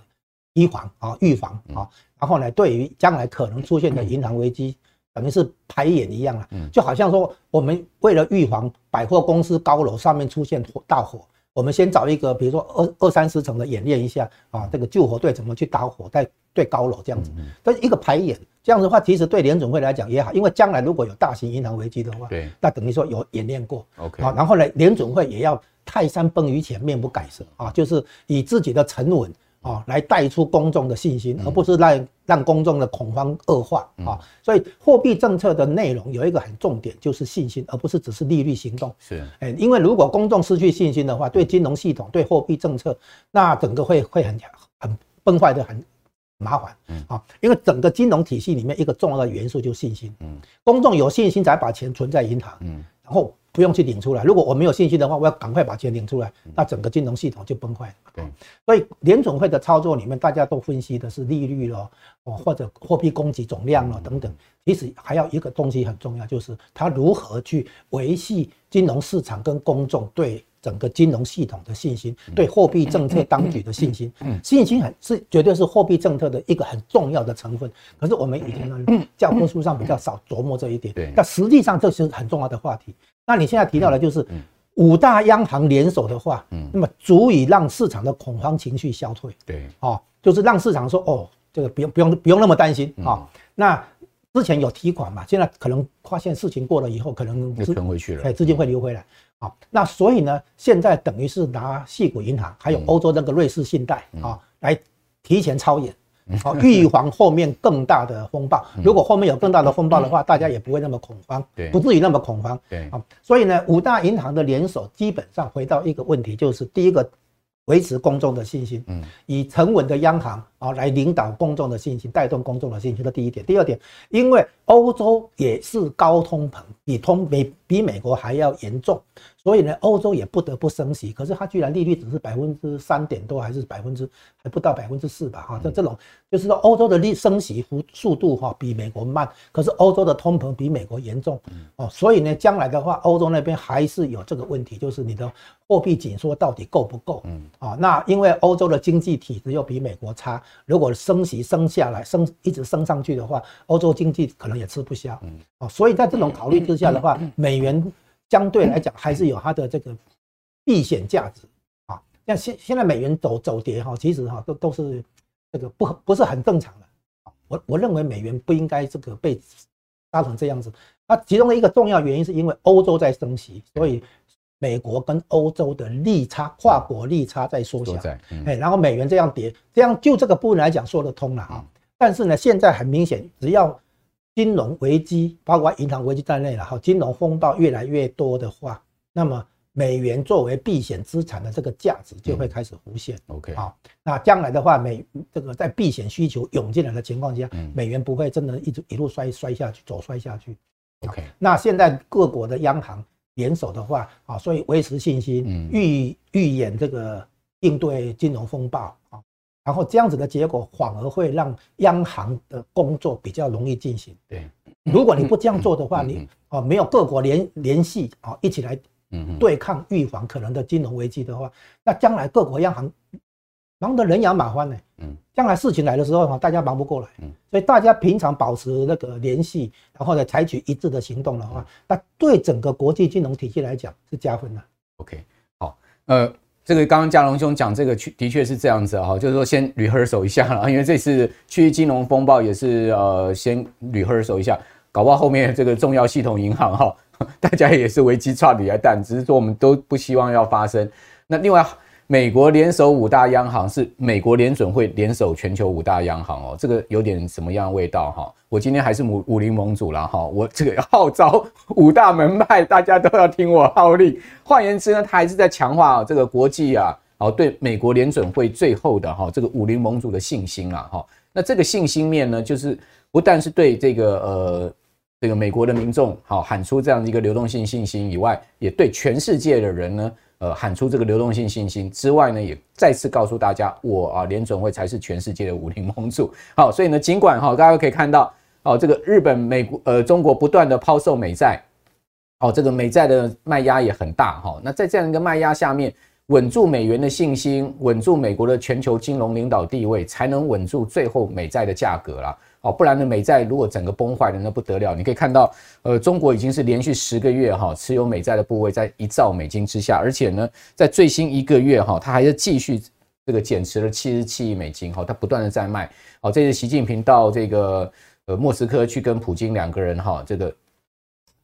预防啊预防啊，然后呢，对于将来可能出现的银行危机，等于是排演一样了。嗯，就好像说我们为了预防百货公司高楼上面出现火大火，我们先找一个比如说二二三十层的演练一下啊，这个救火队怎么去打火在对高楼这样子，这是一个排演。这样的话，其实对联准会来讲也好，因为将来如果有大型银行危机的话，对，那等于说有演练过，OK，然后呢，联准会也要泰山崩于前面不改色啊，就是以自己的沉稳啊来带出公众的信心，而不是让让公众的恐慌恶化啊。所以货币政策的内容有一个很重点，就是信心，而不是只是利率行动。是，哎，因为如果公众失去信心的话，对金融系统、对货币政策，那整个会会很很崩坏的很。麻烦，嗯啊，因为整个金融体系里面一个重要的元素就是信心，嗯，公众有信心才把钱存在银行，嗯，然后不用去领出来。如果我没有信心的话，我要赶快把钱领出来，那整个金融系统就崩坏了。对，所以联总会的操作里面，大家都分析的是利率咯，哦，或者货币供给总量咯等等。其实还有一个东西很重要，就是它如何去维系金融市场跟公众对。整个金融系统的信心，对货币政策当局的信心，信心很是绝对是货币政策的一个很重要的成分。可是我们以前呢，教科书上比较少琢磨这一点。对，但实际上这是很重要的话题。那你现在提到的，就是五大央行联手的话，那么足以让市场的恐慌情绪消退。对，哦，就是让市场说，哦，这个不用不用不用那么担心啊。那之前有提款嘛，现在可能发现事情过了以后，可能就存回去了，哎，资金会流回来。好，那所以呢，现在等于是拿矽谷银行还有欧洲那个瑞士信贷啊来提前超演，好预防后面更大的风暴。如果后面有更大的风暴的话，大家也不会那么恐慌，不至于那么恐慌。对，啊，所以呢，五大银行的联手基本上回到一个问题，就是第一个。维持公众的信心，嗯，以沉稳的央行啊来领导公众的信心，带动公众的信心。这第一点。第二点，因为欧洲也是高通膨，比通美比美国还要严重，所以呢，欧洲也不得不升息。可是它居然利率只是百分之三点多，还是百分之还不到百分之四吧？哈，这这种就是说，欧洲的利升息幅速度哈比美国慢，可是欧洲的通膨比美国严重，哦，所以呢，将来的话，欧洲那边还是有这个问题，就是你的。货币紧缩到底够不够？嗯啊，那因为欧洲的经济体制又比美国差，如果升息升下来，升一直升上去的话，欧洲经济可能也吃不消。嗯啊，所以在这种考虑之下的话，美元相对来讲还是有它的这个避险价值啊。像现现在美元走走跌哈，其实哈都都是这个不不是很正常的。我我认为美元不应该这个被杀成这样子。那其中的一个重要原因是因为欧洲在升息，所以。美国跟欧洲的利差，跨国利差在缩小，哎，然后美元这样跌，这样就这个部分来讲说得通了啊。但是呢，现在很明显，只要金融危机，包括银行危机在内了哈，金融风暴越来越多的话，那么美元作为避险资产的这个价值就会开始浮现。OK，好，那将来的话，美这个在避险需求涌进来的情况下，美元不会真的一直一路摔摔下去，走摔下去。OK，那现在各国的央行。联手的话啊，所以维持信心，预预演这个应对金融风暴啊，然后这样子的结果反而会让央行的工作比较容易进行。对，如果你不这样做的话，你啊没有各国联联系啊一起来对抗预防可能的金融危机的话，那将来各国央行。忙得人仰马翻呢，嗯，将来事情来的时候哈，大家忙不过来，嗯，所以大家平常保持那个联系，然后呢采取一致的行动的话，那对整个国际金融体系来讲是加分的。OK，好，呃，这个刚刚嘉龙兄讲这个确的确是这样子哈，就是说先 rehearsal 一下了，因为这次区域金融风暴也是呃先 rehearsal 一下，搞不好后面这个重要系统银行哈，大家也是危机差点来但，只是说我们都不希望要发生。那另外。美国联手五大央行是美国联准会联手全球五大央行哦，这个有点什么样的味道哈？我今天还是武武林盟主了哈，我这个号召五大门派，大家都要听我号令。换言之呢，他还是在强化这个国际啊，哦对美国联准会最后的哈这个武林盟主的信心啊哈。那这个信心面呢，就是不但是对这个呃这个美国的民众好喊出这样的一个流动性信心以外，也对全世界的人呢。呃，喊出这个流动性信心之外呢，也再次告诉大家，我啊联准会才是全世界的武林盟主。好，所以呢，尽管哈，大家可以看到，哦，这个日本、美国、呃中国不断的抛售美债，哦，这个美债的卖压也很大哈、哦。那在这样一个卖压下面，稳住美元的信心，稳住美国的全球金融领导地位，才能稳住最后美债的价格啦。哦，不然呢，美债如果整个崩坏了，那不得了。你可以看到，呃，中国已经是连续十个月哈持有美债的部位在一兆美金之下，而且呢，在最新一个月哈，它还是继续这个减持了七十七亿美金哈，它不断的在卖。好，这是习近平到这个呃莫斯科去跟普京两个人哈，这个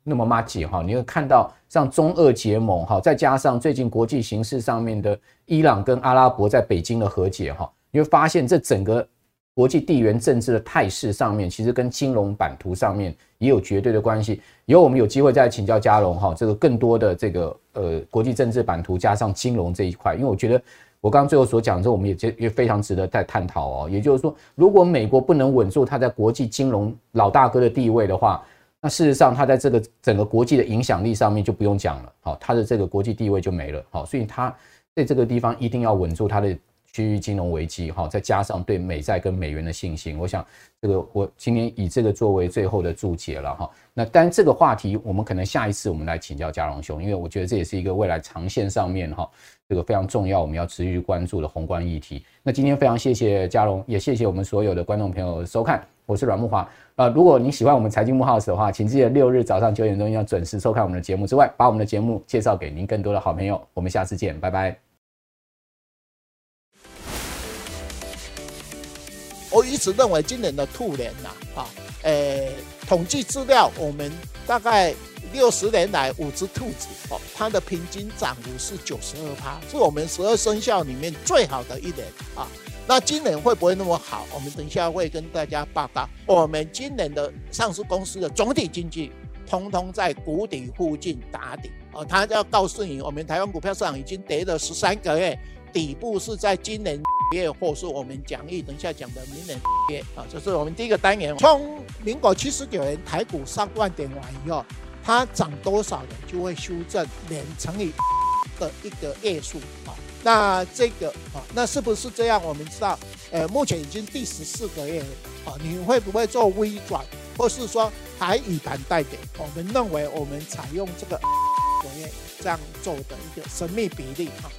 那么麻吉哈，你会看到像中俄结盟哈，再加上最近国际形势上面的伊朗跟阿拉伯在北京的和解哈，你会发现这整个。国际地缘政治的态势上面，其实跟金融版图上面也有绝对的关系。以后我们有机会再请教佳龙哈，这个更多的这个呃国际政治版图加上金融这一块，因为我觉得我刚刚最后所讲的，这我们也也非常值得再探讨哦。也就是说，如果美国不能稳住它在国际金融老大哥的地位的话，那事实上它在这个整个国际的影响力上面就不用讲了，好，它的这个国际地位就没了，好，所以它在这个地方一定要稳住它的。区域金融危机，哈，再加上对美债跟美元的信心，我想这个我今天以这个作为最后的注解了，哈。那当然这个话题，我们可能下一次我们来请教嘉荣兄，因为我觉得这也是一个未来长线上面哈，这个非常重要，我们要持续关注的宏观议题。那今天非常谢谢嘉荣，也谢谢我们所有的观众朋友收看，我是阮慕华，呃，如果你喜欢我们财经慕 House 的话，请记得六日早上九点钟要准时收看我们的节目之外，把我们的节目介绍给您更多的好朋友。我们下次见，拜拜。我一直认为今年的兔年呐，啊，诶，统计资料，我们大概六十年来五只兔子哦，它的平均涨幅是九十二趴，是我们十二生肖里面最好的一年啊。那今年会不会那么好？我们等一下会跟大家报告。我们今年的上市公司的总体经济，通通在谷底附近打底哦。他要告诉你，我们台湾股票市场已经跌了十三个月，底部是在今年。月或是我们讲义等下讲的明年月啊，这是我们第一个单元。从民国七十九年台股上万点完以后，它涨多少呢？就会修正年乘以的一个月数啊。那这个啊，那是不是这样？我们知道，呃，目前已经第十四个月啊，你会不会做微转，或是说还以盘带给？我们认为我们采用这个合约这样做的一个神秘比例啊。